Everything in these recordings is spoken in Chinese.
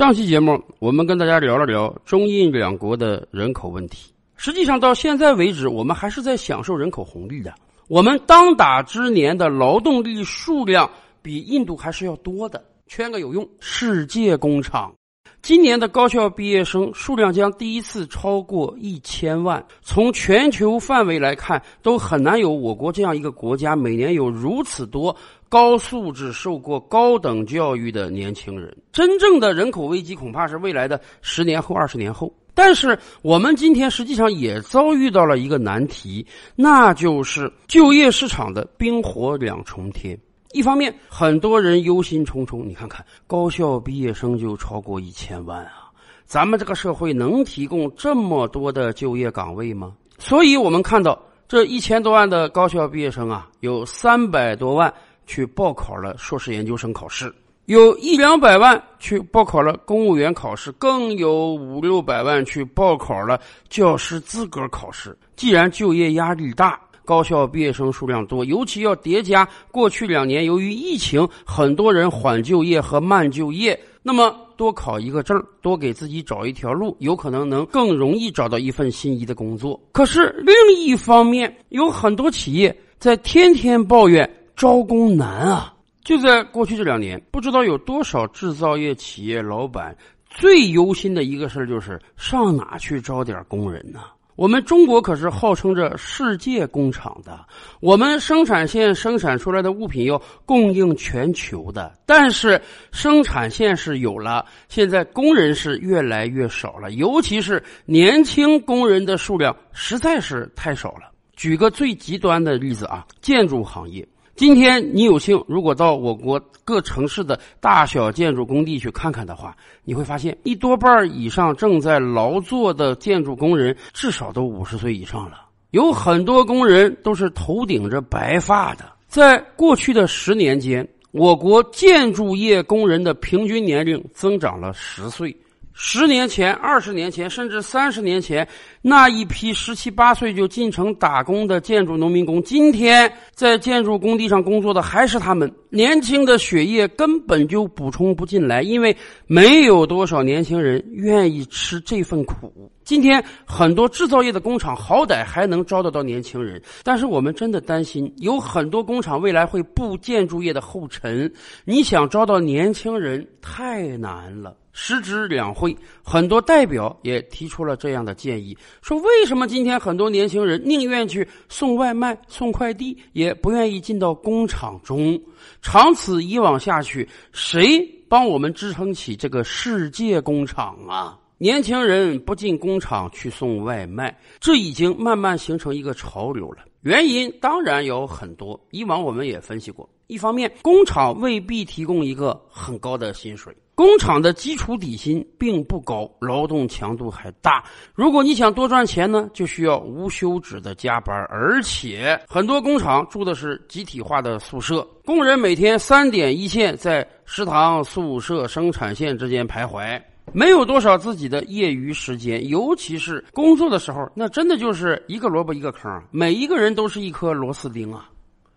上期节目我们跟大家聊了聊中印两国的人口问题。实际上到现在为止，我们还是在享受人口红利的。我们当打之年的劳动力数量比印度还是要多的。圈个有用，世界工厂。今年的高校毕业生数量将第一次超过一千万。从全球范围来看，都很难有我国这样一个国家每年有如此多高素质、受过高等教育的年轻人。真正的人口危机恐怕是未来的十年后、二十年后。但是我们今天实际上也遭遇到了一个难题，那就是就业市场的冰火两重天。一方面，很多人忧心忡忡。你看看，高校毕业生就超过一千万啊！咱们这个社会能提供这么多的就业岗位吗？所以，我们看到这一千多万的高校毕业生啊，有三百多万去报考了硕士研究生考试，有一两百万去报考了公务员考试，更有五六百万去报考了教师资格考试。既然就业压力大，高校毕业生数量多，尤其要叠加过去两年由于疫情，很多人缓就业和慢就业。那么多考一个证，多给自己找一条路，有可能能更容易找到一份心仪的工作。可是另一方面，有很多企业在天天抱怨招工难啊！就在过去这两年，不知道有多少制造业企业老板最忧心的一个事儿，就是上哪去招点工人呢？我们中国可是号称着世界工厂的，我们生产线生产出来的物品要供应全球的，但是生产线是有了，现在工人是越来越少了，尤其是年轻工人的数量实在是太少了。举个最极端的例子啊，建筑行业。今天你有幸，如果到我国各城市的大小建筑工地去看看的话，你会发现一多半以上正在劳作的建筑工人至少都五十岁以上了，有很多工人都是头顶着白发的。在过去的十年间，我国建筑业工人的平均年龄增长了十岁。十年前、二十年前，甚至三十年前，那一批十七八岁就进城打工的建筑农民工，今天在建筑工地上工作的还是他们。年轻的血液根本就补充不进来，因为没有多少年轻人愿意吃这份苦。今天很多制造业的工厂好歹还能招得到年轻人，但是我们真的担心，有很多工厂未来会步建筑业的后尘。你想招到年轻人太难了。时值两会，很多代表也提出了这样的建议，说为什么今天很多年轻人宁愿去送外卖、送快递，也不愿意进到工厂中？长此以往下去，谁帮我们支撑起这个世界工厂啊？年轻人不进工厂去送外卖，这已经慢慢形成一个潮流了。原因当然有很多，以往我们也分析过。一方面，工厂未必提供一个很高的薪水。工厂的基础底薪并不高，劳动强度还大。如果你想多赚钱呢，就需要无休止的加班，而且很多工厂住的是集体化的宿舍，工人每天三点一线，在食堂、宿舍、生产线之间徘徊，没有多少自己的业余时间。尤其是工作的时候，那真的就是一个萝卜一个坑，每一个人都是一颗螺丝钉啊。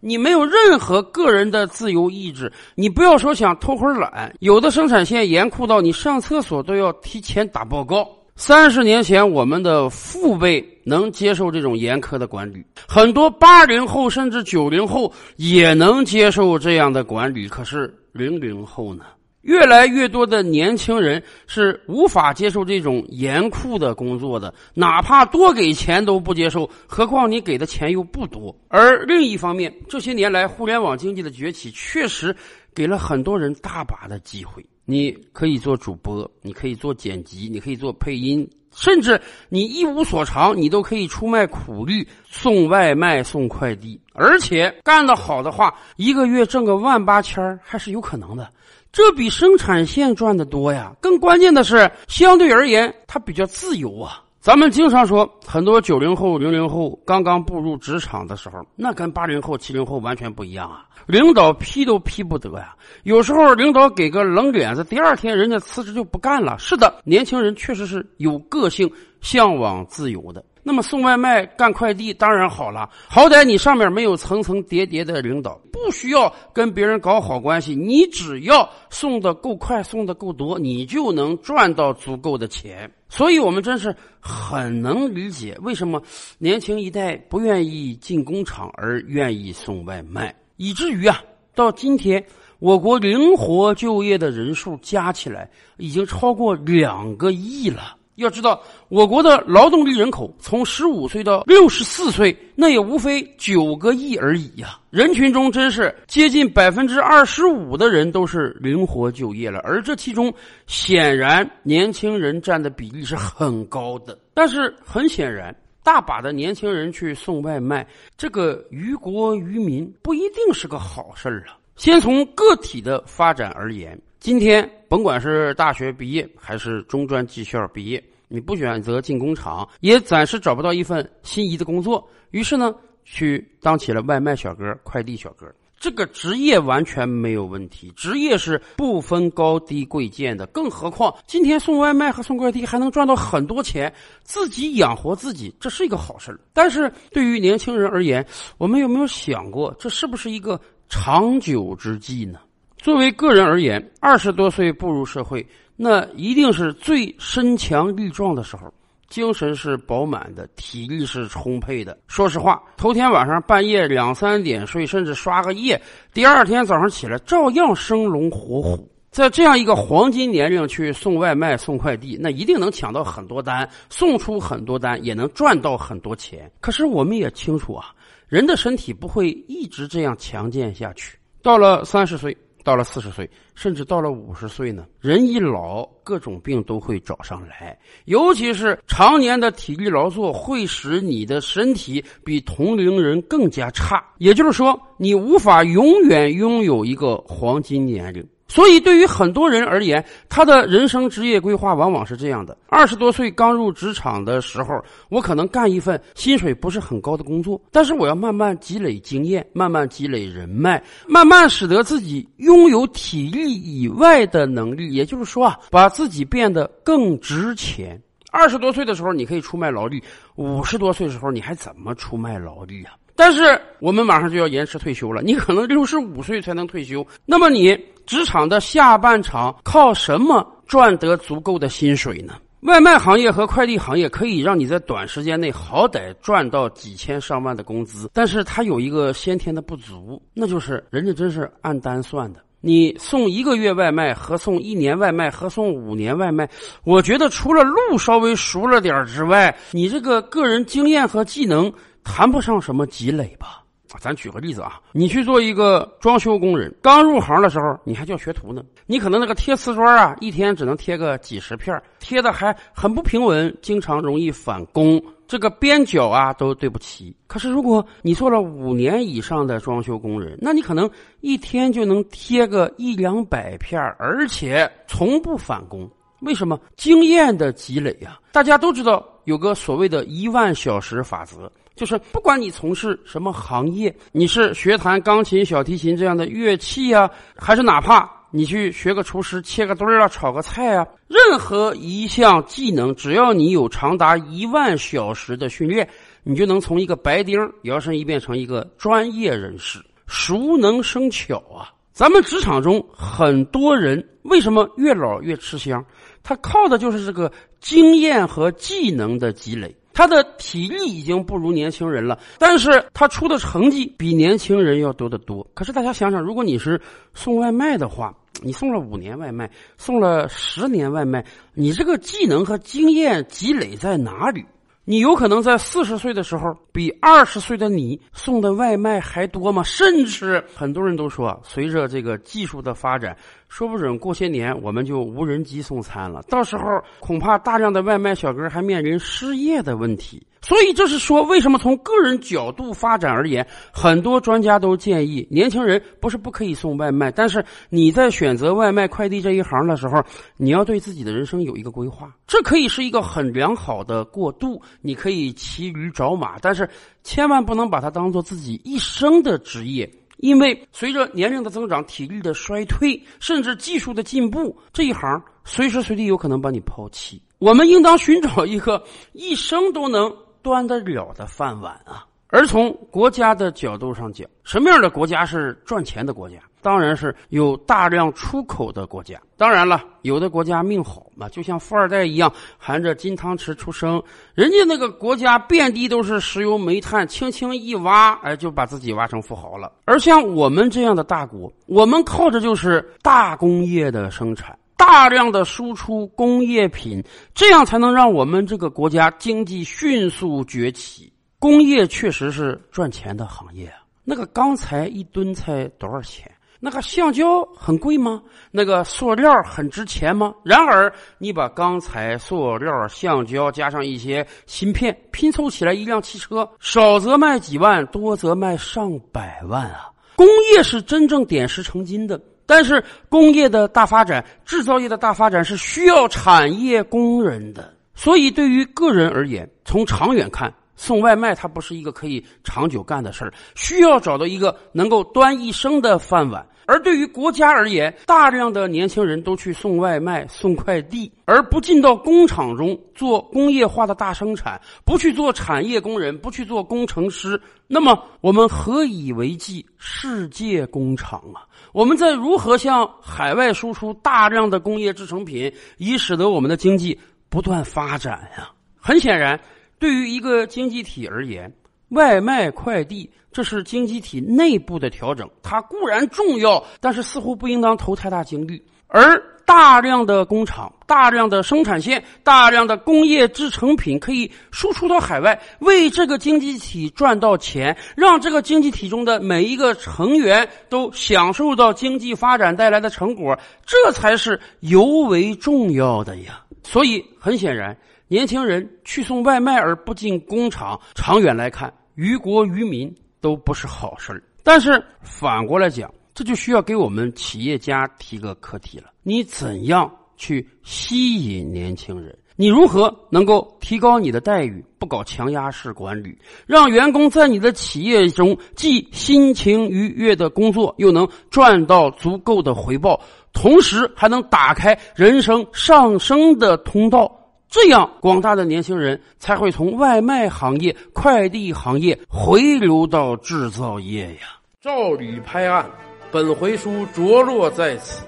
你没有任何个人的自由意志，你不要说想偷会儿懒，有的生产线严酷到你上厕所都要提前打报告。三十年前，我们的父辈能接受这种严苛的管理，很多八零后甚至九零后也能接受这样的管理，可是零零后呢？越来越多的年轻人是无法接受这种严酷的工作的，哪怕多给钱都不接受，何况你给的钱又不多。而另一方面，这些年来互联网经济的崛起，确实给了很多人大把的机会。你可以做主播，你可以做剪辑，你可以做配音，甚至你一无所长，你都可以出卖苦力、送外卖、送快递，而且干得好的话，一个月挣个万八千还是有可能的。这比生产线赚的多呀！更关键的是，相对而言，它比较自由啊。咱们经常说，很多九零后、零零后刚刚步入职场的时候，那跟八零后、七零后完全不一样啊。领导批都批不得呀，有时候领导给个冷脸子，第二天人家辞职就不干了。是的，年轻人确实是有个性、向往自由的。那么送外卖、干快递当然好了，好歹你上面没有层层叠叠的领导，不需要跟别人搞好关系，你只要送的够快、送的够多，你就能赚到足够的钱。所以，我们真是很能理解为什么年轻一代不愿意进工厂，而愿意送外卖，以至于啊，到今天。我国灵活就业的人数加起来已经超过两个亿了。要知道，我国的劳动力人口从十五岁到六十四岁，那也无非九个亿而已呀。人群中真是接近百分之二十五的人都是灵活就业了，而这其中显然年轻人占的比例是很高的。但是很显然，大把的年轻人去送外卖，这个于国于民不一定是个好事儿啊。先从个体的发展而言，今天甭管是大学毕业还是中专技校毕业，你不选择进工厂，也暂时找不到一份心仪的工作，于是呢，去当起了外卖小哥、快递小哥。这个职业完全没有问题，职业是不分高低贵贱的。更何况今天送外卖和送快递还能赚到很多钱，自己养活自己，这是一个好事但是对于年轻人而言，我们有没有想过，这是不是一个？长久之计呢？作为个人而言，二十多岁步入社会，那一定是最身强力壮的时候，精神是饱满的，体力是充沛的。说实话，头天晚上半夜两三点睡，甚至刷个夜，第二天早上起来照样生龙活虎。在这样一个黄金年龄去送外卖、送快递，那一定能抢到很多单，送出很多单，也能赚到很多钱。可是我们也清楚啊。人的身体不会一直这样强健下去。到了三十岁，到了四十岁，甚至到了五十岁呢，人一老，各种病都会找上来。尤其是常年的体力劳作，会使你的身体比同龄人更加差。也就是说，你无法永远拥有一个黄金年龄。所以，对于很多人而言，他的人生职业规划往往是这样的：二十多岁刚入职场的时候，我可能干一份薪水不是很高的工作，但是我要慢慢积累经验，慢慢积累人脉，慢慢使得自己拥有体力以外的能力。也就是说啊，把自己变得更值钱。二十多岁的时候，你可以出卖劳力；五十多岁的时候，你还怎么出卖劳力啊？但是我们马上就要延迟退休了，你可能六十五岁才能退休。那么你职场的下半场靠什么赚得足够的薪水呢？外卖行业和快递行业可以让你在短时间内好歹赚到几千上万的工资，但是它有一个先天的不足，那就是人家真是按单算的。你送一个月外卖和送一年外卖和送五年外卖，我觉得除了路稍微熟了点之外，你这个个人经验和技能。谈不上什么积累吧，咱举个例子啊，你去做一个装修工人，刚入行的时候，你还叫学徒呢，你可能那个贴瓷砖啊，一天只能贴个几十片，贴的还很不平稳，经常容易返工，这个边角啊都对不齐。可是如果你做了五年以上的装修工人，那你可能一天就能贴个一两百片，而且从不返工。为什么？经验的积累呀，大家都知道有个所谓的一万小时法则。就是不管你从事什么行业，你是学弹钢琴、小提琴这样的乐器啊，还是哪怕你去学个厨师，切个墩儿啊，炒个菜啊，任何一项技能，只要你有长达一万小时的训练，你就能从一个白丁摇身一变成一个专业人士。熟能生巧啊！咱们职场中很多人为什么越老越吃香？他靠的就是这个经验和技能的积累。他的体力已经不如年轻人了，但是他出的成绩比年轻人要多得多。可是大家想想，如果你是送外卖的话，你送了五年外卖，送了十年外卖，你这个技能和经验积累在哪里？你有可能在四十岁的时候比二十岁的你送的外卖还多吗？甚至很多人都说，随着这个技术的发展，说不准过些年我们就无人机送餐了，到时候恐怕大量的外卖小哥还面临失业的问题。所以，这是说，为什么从个人角度发展而言，很多专家都建议年轻人不是不可以送外卖，但是你在选择外卖快递这一行的时候，你要对自己的人生有一个规划。这可以是一个很良好的过渡，你可以骑驴找马，但是千万不能把它当做自己一生的职业，因为随着年龄的增长、体力的衰退，甚至技术的进步，这一行随时随地有可能把你抛弃。我们应当寻找一个一生都能。端得了的饭碗啊。而从国家的角度上讲，什么样的国家是赚钱的国家？当然是有大量出口的国家。当然了，有的国家命好嘛，就像富二代一样，含着金汤匙出生，人家那个国家遍地都是石油煤炭，轻轻一挖，哎，就把自己挖成富豪了。而像我们这样的大国，我们靠着就是大工业的生产，大量的输出工业品，这样才能让我们这个国家经济迅速崛起。工业确实是赚钱的行业啊！那个钢材一吨才多少钱？那个橡胶很贵吗？那个塑料很值钱吗？然而，你把钢材、塑料、橡胶加上一些芯片拼凑起来，一辆汽车少则卖几万，多则卖上百万啊！工业是真正点石成金的，但是工业的大发展、制造业的大发展是需要产业工人的，所以对于个人而言，从长远看。送外卖，它不是一个可以长久干的事儿，需要找到一个能够端一生的饭碗。而对于国家而言，大量的年轻人都去送外卖、送快递，而不进到工厂中做工业化的大生产，不去做产业工人，不去做工程师，那么我们何以为继世界工厂啊？我们在如何向海外输出大量的工业制成品，以使得我们的经济不断发展呀？很显然。对于一个经济体而言，外卖快递这是经济体内部的调整，它固然重要，但是似乎不应当投太大精力。而大量的工厂、大量的生产线、大量的工业制成品可以输出到海外，为这个经济体赚到钱，让这个经济体中的每一个成员都享受到经济发展带来的成果，这才是尤为重要的呀。所以，很显然。年轻人去送外卖而不进工厂，长远来看，于国于民都不是好事但是反过来讲，这就需要给我们企业家提个课题了：你怎样去吸引年轻人？你如何能够提高你的待遇，不搞强压式管理，让员工在你的企业中既心情愉悦的工作，又能赚到足够的回报，同时还能打开人生上升的通道？这样，广大的年轻人才会从外卖行业、快递行业回流到制造业呀。照吕拍案，本回书着落在此。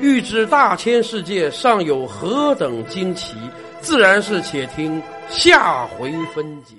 欲知大千世界尚有何等惊奇，自然是且听下回分解。